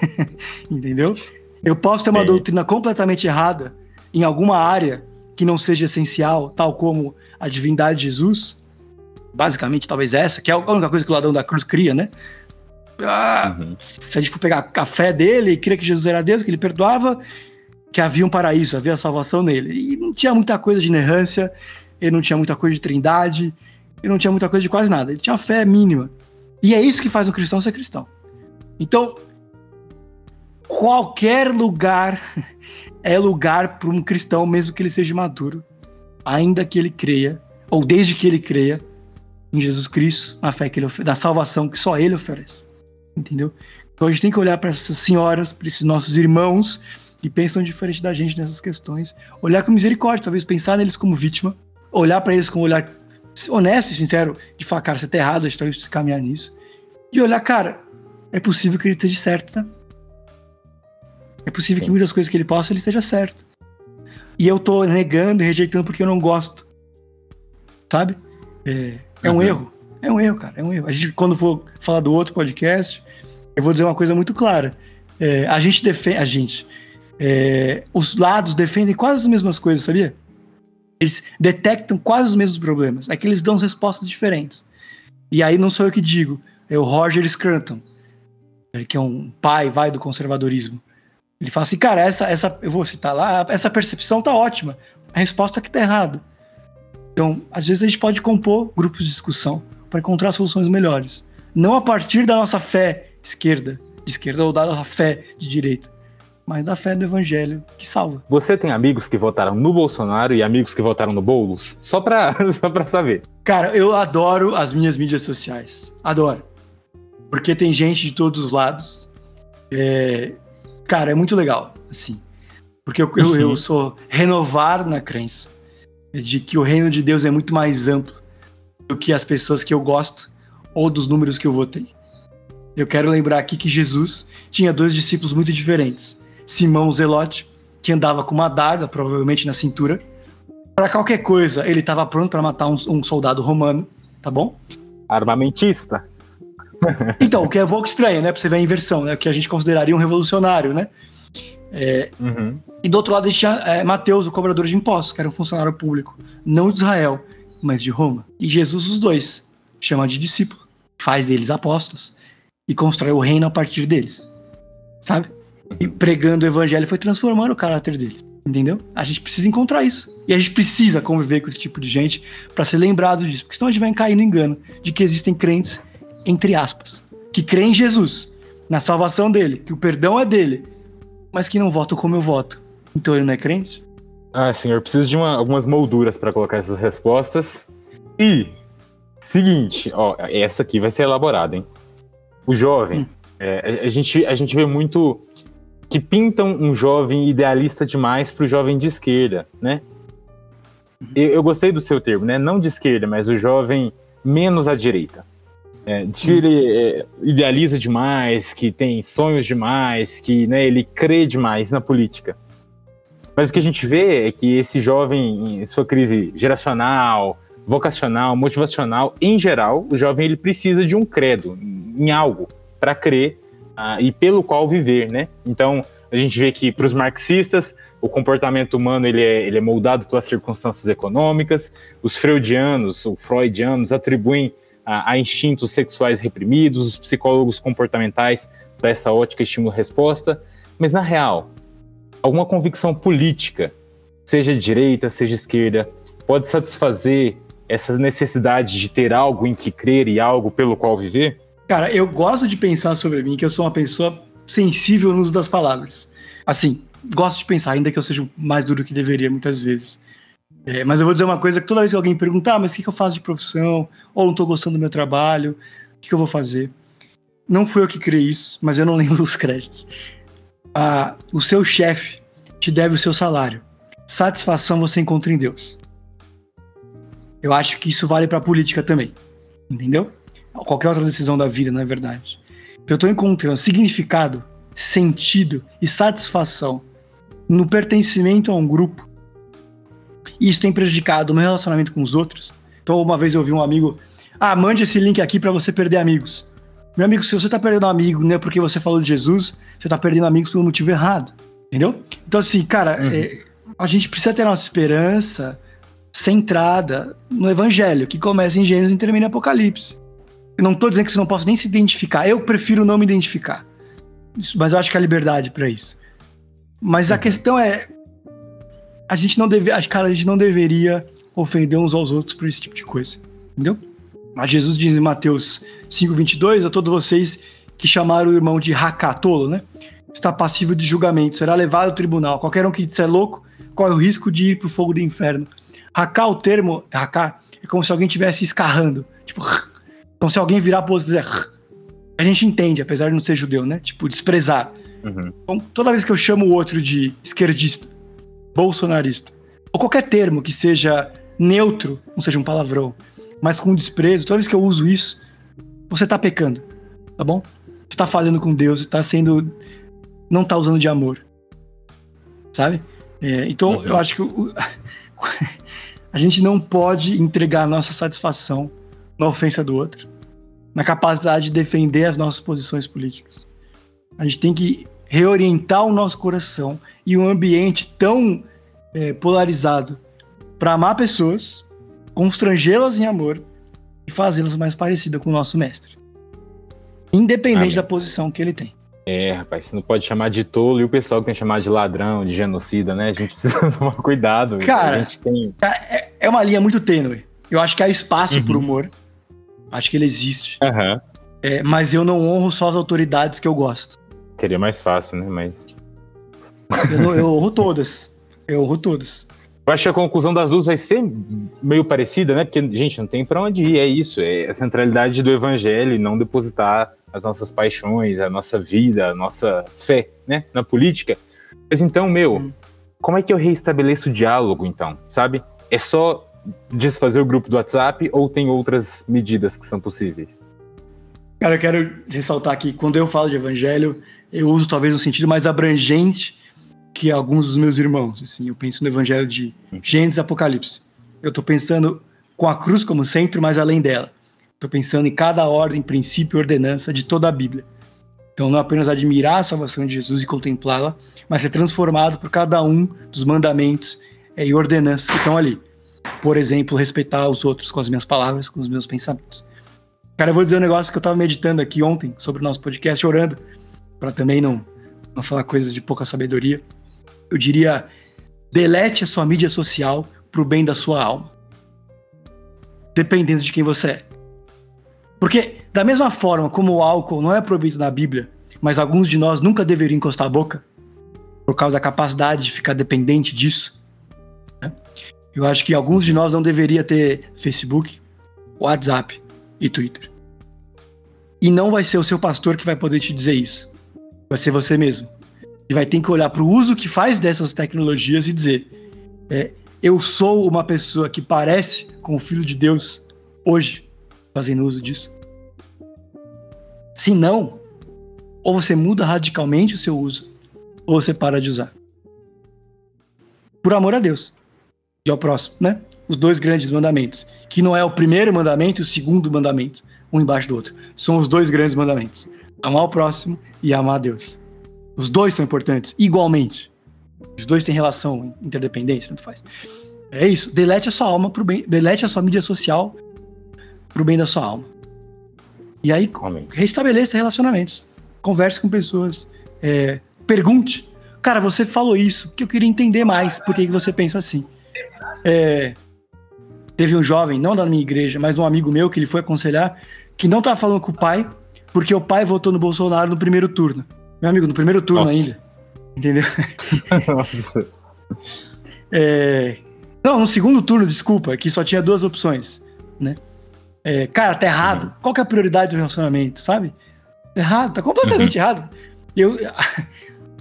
Entendeu? Eu posso ter uma é. doutrina completamente errada em alguma área que não seja essencial, tal como a divindade de Jesus, basicamente talvez essa, que é a única coisa que o ladrão da cruz cria, né? Ah, uhum. Se a gente for pegar a fé dele, cria que Jesus era Deus, que ele perdoava, que havia um paraíso, havia salvação nele. E não tinha muita coisa de inerrância, ele não tinha muita coisa de trindade, ele não tinha muita coisa de quase nada. Ele tinha uma fé mínima. E é isso que faz um cristão ser cristão. Então, qualquer lugar é lugar para um cristão, mesmo que ele seja maduro, ainda que ele creia, ou desde que ele creia, em Jesus Cristo, na fé que ele da salvação que só ele oferece. Entendeu? Então a gente tem que olhar para essas senhoras, para esses nossos irmãos que pensam diferente da gente nessas questões, olhar com misericórdia, talvez pensar neles como vítima, olhar para eles com um olhar honesto e sincero, de falar, cara, você tá errado, a gente tá caminhar nisso. E olhar, cara, é possível que ele esteja certo, tá? É possível Sim. que muitas coisas que ele possa, ele esteja certo. E eu tô negando e rejeitando porque eu não gosto. Sabe? É, é um uhum. erro. É um erro, cara. É um erro. A gente, quando for falar do outro podcast, eu vou dizer uma coisa muito clara. É, a gente defende. A gente. É, os lados defendem quase as mesmas coisas, sabia? Eles detectam quase os mesmos problemas. É que eles dão respostas diferentes. E aí não sou eu que digo, é o Roger Scruton, é, que é um pai, vai, do conservadorismo. Ele fala assim, cara, essa, essa, eu vou citar lá, essa percepção tá ótima. A resposta aqui tá errada. Então, às vezes a gente pode compor grupos de discussão para encontrar soluções melhores. Não a partir da nossa fé esquerda, de esquerda ou da nossa fé de direita, mas da fé do evangelho que salva. Você tem amigos que votaram no Bolsonaro e amigos que votaram no Boulos? Só para só pra saber. Cara, eu adoro as minhas mídias sociais. Adoro. Porque tem gente de todos os lados. É... Cara, é muito legal, assim. Porque eu, eu, eu sou renovar na crença de que o reino de Deus é muito mais amplo do que as pessoas que eu gosto ou dos números que eu votei. Eu quero lembrar aqui que Jesus tinha dois discípulos muito diferentes. Simão Zelote, que andava com uma adaga, provavelmente na cintura. Para qualquer coisa, ele estava pronto para matar um, um, soldado romano, tá bom? Armamentista. então, o que é um pouco estranho, né? Pra você ver a inversão, né? O que a gente consideraria um revolucionário, né? É, uhum. E do outro lado a gente tinha é, Mateus, o cobrador de impostos, que era um funcionário público, não de Israel, mas de Roma. E Jesus, os dois, chama de discípulo, faz deles apóstolos e constrói o reino a partir deles, sabe? E pregando o evangelho foi transformando o caráter deles, entendeu? A gente precisa encontrar isso. E a gente precisa conviver com esse tipo de gente para ser lembrado disso, porque senão a gente vai cair no engano de que existem crentes, entre aspas, que creem em Jesus, na salvação dele, que o perdão é dele, mas que não votam como eu voto. Então ele não é crente? Ah, senhor, preciso de uma, algumas molduras para colocar essas respostas. E, seguinte, ó, essa aqui vai ser elaborada, hein? O jovem, hum. é, a, gente, a gente vê muito que pintam um jovem idealista demais para o jovem de esquerda, né? Eu, eu, gostei do seu termo, né? Não de esquerda, mas o jovem menos à direita. É, que ele é, idealiza demais, que tem sonhos demais, que né, ele crê demais na política. Mas o que a gente vê é que esse jovem, em sua crise geracional, vocacional, motivacional, em geral, o jovem ele precisa de um credo, em algo, para crer uh, e pelo qual viver, né? Então, a gente vê que para os marxistas, o comportamento humano ele é, ele é moldado pelas circunstâncias econômicas, os freudianos, ou freudianos, atribuem a, a instintos sexuais reprimidos, os psicólogos comportamentais para essa ótica estímulo-resposta, mas na real, alguma convicção política, seja direita, seja esquerda, pode satisfazer essas necessidades de ter algo em que crer e algo pelo qual viver? Cara, eu gosto de pensar sobre mim que eu sou uma pessoa sensível no uso das palavras. Assim, gosto de pensar, ainda que eu seja mais duro que deveria muitas vezes. É, mas eu vou dizer uma coisa que toda vez que alguém perguntar, ah, mas o que, que eu faço de profissão? Ou não estou gostando do meu trabalho, o que, que eu vou fazer? Não fui eu que criei isso, mas eu não lembro os créditos ah, o seu chefe te deve o seu salário. Satisfação você encontra em Deus. Eu acho que isso vale para política também. Entendeu? Qualquer outra decisão da vida, não é verdade. Eu estou encontrando significado, sentido e satisfação no pertencimento a um grupo. E isso tem prejudicado o meu relacionamento com os outros. Então, uma vez eu ouvi um amigo: Ah, mande esse link aqui para você perder amigos. Meu amigo, se você tá perdendo amigo, né, porque você falou de Jesus, você tá perdendo amigos pelo motivo errado. Entendeu? Então, assim, cara, uhum. é, a gente precisa ter nossa esperança centrada no evangelho, que começa em Gênesis e termina em Apocalipse. Eu não tô dizendo que você não possa nem se identificar. Eu prefiro não me identificar. Mas eu acho que há liberdade para isso. Mas a uhum. questão é. A gente não deve. Cara, a gente não deveria ofender uns aos outros por esse tipo de coisa. Entendeu? Mas Jesus diz em Mateus 5,22 a todos vocês que chamaram o irmão de racatolo, né? Está passivo de julgamento, será levado ao tribunal. Qualquer um que disser louco corre o risco de ir para o fogo do inferno. Racá, o termo, racá, é como se alguém estivesse escarrando. Tipo, então se alguém virar para o outro e fizer. A gente entende, apesar de não ser judeu, né? Tipo, desprezar. Uhum. Então, toda vez que eu chamo o outro de esquerdista, bolsonarista, ou qualquer termo que seja neutro, não seja um palavrão, mas com desprezo, toda vez que eu uso isso, você tá pecando, tá bom? Você tá falando com Deus, tá sendo. Não tá usando de amor. Sabe? É, então, uhum. eu acho que o, a gente não pode entregar a nossa satisfação na ofensa do outro, na capacidade de defender as nossas posições políticas. A gente tem que reorientar o nosso coração e um ambiente tão é, polarizado para amar pessoas, constrangê-las em amor e fazê-las mais parecidas com o nosso mestre. Independente da posição que ele tem. É, rapaz, você não pode chamar de tolo e o pessoal que tem chamado de ladrão, de genocida, né? A gente precisa tomar cuidado. Cara, a gente tem... é, é uma linha muito tênue. Eu acho que há espaço uhum. pro humor. Acho que ele existe. Uhum. É, mas eu não honro só as autoridades que eu gosto. Seria mais fácil, né? Mas. Eu, eu honro todas. Eu honro todas. Eu acho que a conclusão das duas vai ser meio parecida, né? Porque, gente, não tem para onde ir, é isso. É a centralidade do evangelho não depositar as nossas paixões, a nossa vida, a nossa fé, né? Na política. Mas então, meu, hum. como é que eu reestabeleço o diálogo, então? Sabe? É só desfazer o grupo do WhatsApp ou tem outras medidas que são possíveis? Cara, eu quero ressaltar aqui, quando eu falo de evangelho, eu uso talvez um sentido mais abrangente que alguns dos meus irmãos. Assim, eu penso no evangelho de Gênesis Apocalipse. Eu estou pensando com a cruz como centro, mas além dela. Estou pensando em cada ordem, princípio e ordenança de toda a Bíblia. Então, não apenas admirar a salvação de Jesus e contemplá-la, mas ser transformado por cada um dos mandamentos é, e ordenanças que estão ali. Por exemplo, respeitar os outros com as minhas palavras, com os meus pensamentos. Cara, eu vou dizer um negócio que eu estava meditando aqui ontem sobre o nosso podcast, orando, para também não, não falar coisas de pouca sabedoria. Eu diria: delete a sua mídia social pro bem da sua alma. Dependendo de quem você é. Porque, da mesma forma como o álcool não é proibido na Bíblia, mas alguns de nós nunca deveriam encostar a boca, por causa da capacidade de ficar dependente disso, né? eu acho que alguns de nós não deveriam ter Facebook, WhatsApp e Twitter. E não vai ser o seu pastor que vai poder te dizer isso. Vai ser você mesmo. E vai ter que olhar para o uso que faz dessas tecnologias e dizer: é, eu sou uma pessoa que parece com o Filho de Deus hoje fazendo uso disso? Se não, ou você muda radicalmente o seu uso, ou você para de usar. Por amor a Deus. E ao próximo, né? Os dois grandes mandamentos. Que não é o primeiro mandamento e o segundo mandamento, um embaixo do outro. São os dois grandes mandamentos: amar o próximo e amar a Deus. Os dois são importantes, igualmente. Os dois têm relação, interdependência, tanto faz. É isso. Delete a sua alma pro bem. Delete a sua mídia social pro bem da sua alma. E aí, Amém. restabeleça relacionamentos. Converse com pessoas. É, pergunte. Cara, você falou isso, que eu queria entender mais por que você pensa assim. É, teve um jovem, não da minha igreja, mas um amigo meu que ele foi aconselhar, que não tava falando com o pai, porque o pai votou no Bolsonaro no primeiro turno. Meu amigo, no primeiro turno Nossa. ainda. Entendeu? Nossa. É, não, no segundo turno, desculpa, que só tinha duas opções, né? É, cara, tá errado. Qual que é a prioridade do relacionamento, sabe? Tá errado, tá completamente uhum. errado. Eu,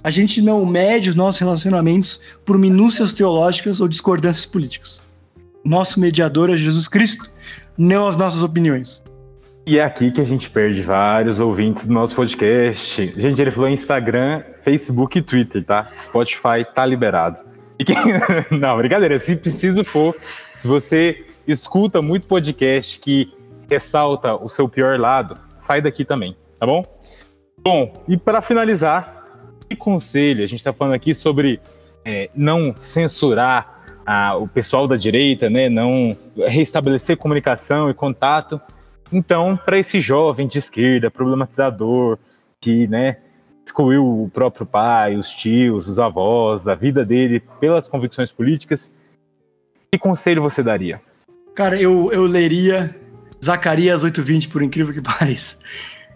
a gente não mede os nossos relacionamentos por minúcias teológicas ou discordâncias políticas. Nosso mediador é Jesus Cristo, não as nossas opiniões. E é aqui que a gente perde vários ouvintes do nosso podcast. Gente, ele falou Instagram, Facebook e Twitter, tá? Spotify tá liberado. Quem... Não, brincadeira. Se preciso for, se você escuta muito podcast que ressalta o seu pior lado, sai daqui também, tá bom? Bom, e para finalizar, que conselho? A gente está falando aqui sobre é, não censurar a, o pessoal da direita, né? Não restabelecer comunicação e contato. Então, para esse jovem de esquerda, problematizador, que, né, excluiu o próprio pai, os tios, os avós, da vida dele pelas convicções políticas, que conselho você daria? Cara, eu, eu leria Zacarias 8:20, por incrível que pareça.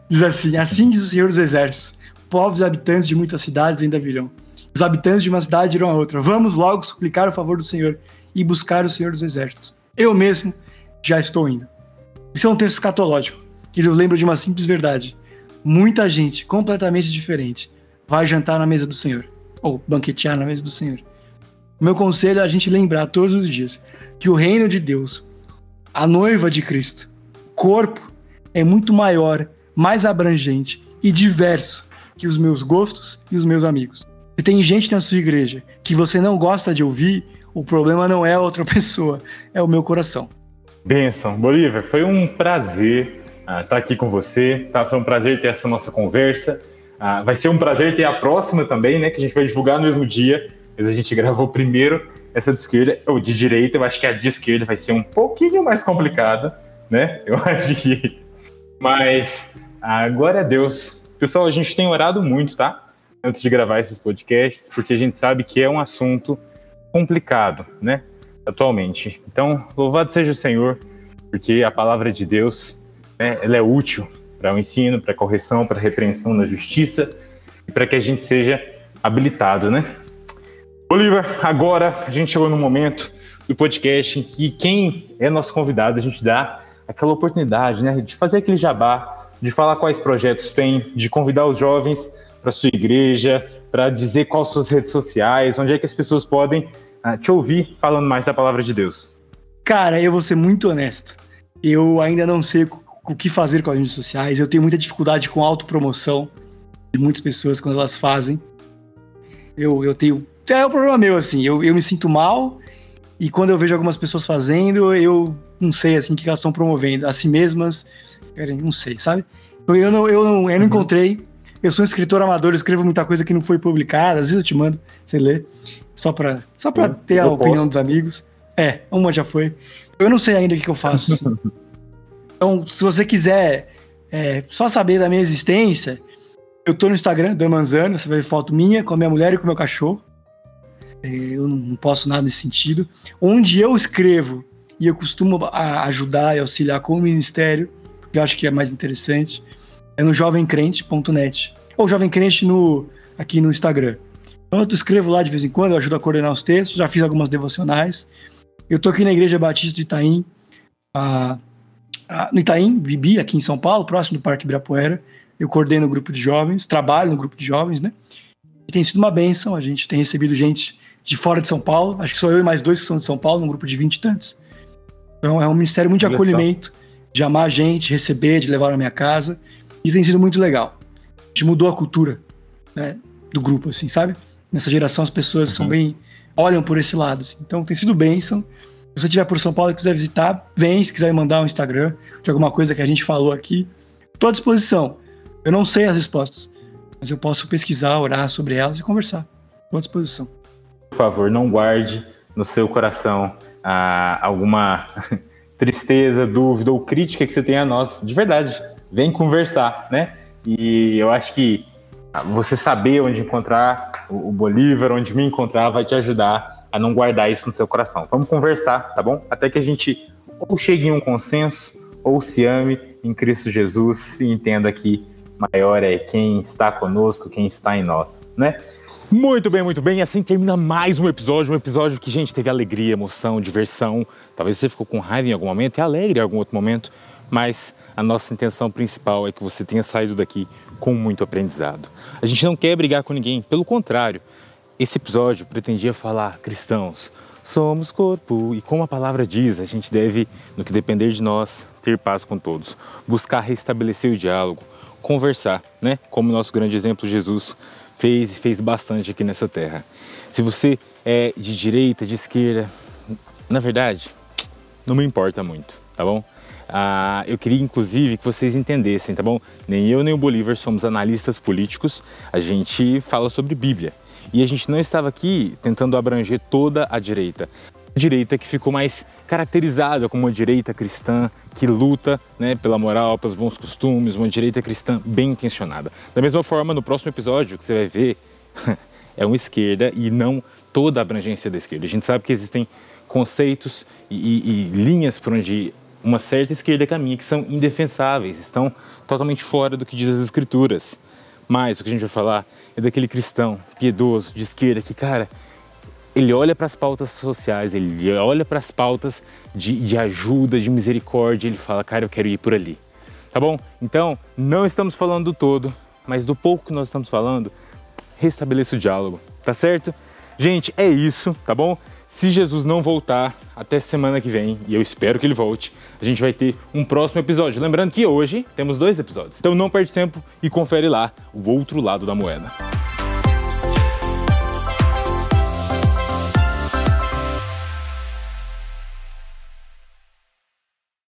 Diz assim: Assim diz o Senhor dos Exércitos: Povos habitantes de muitas cidades ainda virão. Os habitantes de uma cidade dirão a outra: Vamos logo suplicar o favor do Senhor e buscar o Senhor dos Exércitos. Eu mesmo já estou indo. Isso é um texto escatológico, que nos lembra de uma simples verdade. Muita gente completamente diferente vai jantar na mesa do Senhor, ou banquetear na mesa do Senhor. O meu conselho é a gente lembrar todos os dias que o reino de Deus, a noiva de Cristo, corpo, é muito maior, mais abrangente e diverso que os meus gostos e os meus amigos. Se tem gente na sua igreja que você não gosta de ouvir, o problema não é outra pessoa, é o meu coração. Benção. Bolívar, foi um prazer uh, estar aqui com você. Tá? Foi um prazer ter essa nossa conversa. Uh, vai ser um prazer ter a próxima também, né? Que a gente vai divulgar no mesmo dia. Mas a gente gravou primeiro essa de esquerda, ou de direita. Eu acho que a de esquerda vai ser um pouquinho mais complicada, né? Eu acho que. Mas, uh, glória a Deus. Pessoal, a gente tem orado muito, tá? Antes de gravar esses podcasts, porque a gente sabe que é um assunto complicado, né? atualmente. Então, louvado seja o Senhor, porque a palavra de Deus, né, ela é útil para o ensino, para correção, para repreensão na justiça e para que a gente seja habilitado, né? Bolívar, agora a gente chegou no momento do podcast em que quem é nosso convidado, a gente dá aquela oportunidade, né, de fazer aquele jabá, de falar quais projetos tem, de convidar os jovens para sua igreja, para dizer quais suas redes sociais, onde é que as pessoas podem te ouvir falando mais da palavra de Deus? Cara, eu vou ser muito honesto. Eu ainda não sei o que fazer com as redes sociais. Eu tenho muita dificuldade com autopromoção de muitas pessoas quando elas fazem. Eu, eu tenho. É um problema meu, assim. Eu, eu me sinto mal e quando eu vejo algumas pessoas fazendo, eu não sei assim o que elas estão promovendo. A si mesmas, não sei, sabe? Eu não, eu não, eu não uhum. encontrei. Eu sou um escritor amador, escrevo muita coisa que não foi publicada, às vezes eu te mando, você lê, só pra, só pra eu, ter a opinião dos amigos. É, uma já foi. Eu não sei ainda o que, que eu faço. Assim. então, se você quiser é, só saber da minha existência, eu tô no Instagram, Damanzano, você vai ver foto minha com a minha mulher e com o meu cachorro. É, eu não posso nada nesse sentido. Onde eu escrevo e eu costumo ajudar e auxiliar com o ministério, que eu acho que é mais interessante, é no jovemcrente.net. Ou Jovem Crente no, aqui no Instagram. Então eu escrevo lá de vez em quando, eu ajudo a coordenar os textos, já fiz algumas devocionais. Eu tô aqui na Igreja Batista de Itaim, a, a, no Itaim, Bibi, aqui em São Paulo, próximo do Parque Ibirapuera. Eu coordeno o grupo de jovens, trabalho no grupo de jovens, né? E tem sido uma benção, a gente tem recebido gente de fora de São Paulo, acho que sou eu e mais dois que são de São Paulo, num grupo de 20 e tantos. Então é um ministério muito de acolhimento, de amar a gente, receber, de levar na minha casa. E tem sido muito legal. A gente mudou a cultura né, do grupo, assim, sabe? Nessa geração as pessoas uhum. são bem. olham por esse lado. Assim. Então tem sido bênção. Se você estiver por São Paulo e quiser visitar, vem. Se quiser mandar um Instagram de alguma coisa que a gente falou aqui, estou à disposição. Eu não sei as respostas, mas eu posso pesquisar, orar sobre elas e conversar. Estou à disposição. Por favor, não guarde no seu coração ah, alguma tristeza, dúvida ou crítica que você tenha a nós, de verdade. Vem conversar, né? E eu acho que você saber onde encontrar o Bolívar, onde me encontrar, vai te ajudar a não guardar isso no seu coração. Vamos conversar, tá bom? Até que a gente ou chegue em um consenso, ou se ame em Cristo Jesus e entenda que maior é quem está conosco, quem está em nós, né? Muito bem, muito bem. Assim termina mais um episódio. Um episódio que, gente, teve alegria, emoção, diversão. Talvez você ficou com raiva em algum momento e alegre em algum outro momento. Mas a nossa intenção principal é que você tenha saído daqui com muito aprendizado. A gente não quer brigar com ninguém, pelo contrário. Esse episódio pretendia falar, cristãos, somos corpo e como a palavra diz, a gente deve, no que depender de nós, ter paz com todos, buscar restabelecer o diálogo, conversar, né? Como nosso grande exemplo Jesus fez e fez bastante aqui nessa terra. Se você é de direita, de esquerda, na verdade, não me importa muito, tá bom? Ah, eu queria inclusive que vocês entendessem, tá bom? Nem eu nem o Bolívar somos analistas políticos, a gente fala sobre Bíblia. E a gente não estava aqui tentando abranger toda a direita. A direita que ficou mais caracterizada como uma direita cristã que luta né, pela moral, pelos bons costumes, uma direita cristã bem intencionada. Da mesma forma, no próximo episódio que você vai ver, é uma esquerda e não toda a abrangência da esquerda. A gente sabe que existem conceitos e, e, e linhas por onde uma certa esquerda caminha que são indefensáveis, estão totalmente fora do que diz as escrituras. Mas o que a gente vai falar é daquele cristão piedoso de esquerda que, cara, ele olha para as pautas sociais, ele olha para as pautas de, de ajuda, de misericórdia, ele fala, cara, eu quero ir por ali. Tá bom? Então, não estamos falando do todo, mas do pouco que nós estamos falando, restabeleça o diálogo, tá certo? Gente, é isso, tá bom? Se Jesus não voltar até semana que vem, e eu espero que ele volte, a gente vai ter um próximo episódio. Lembrando que hoje temos dois episódios. Então não perde tempo e confere lá o outro lado da moeda.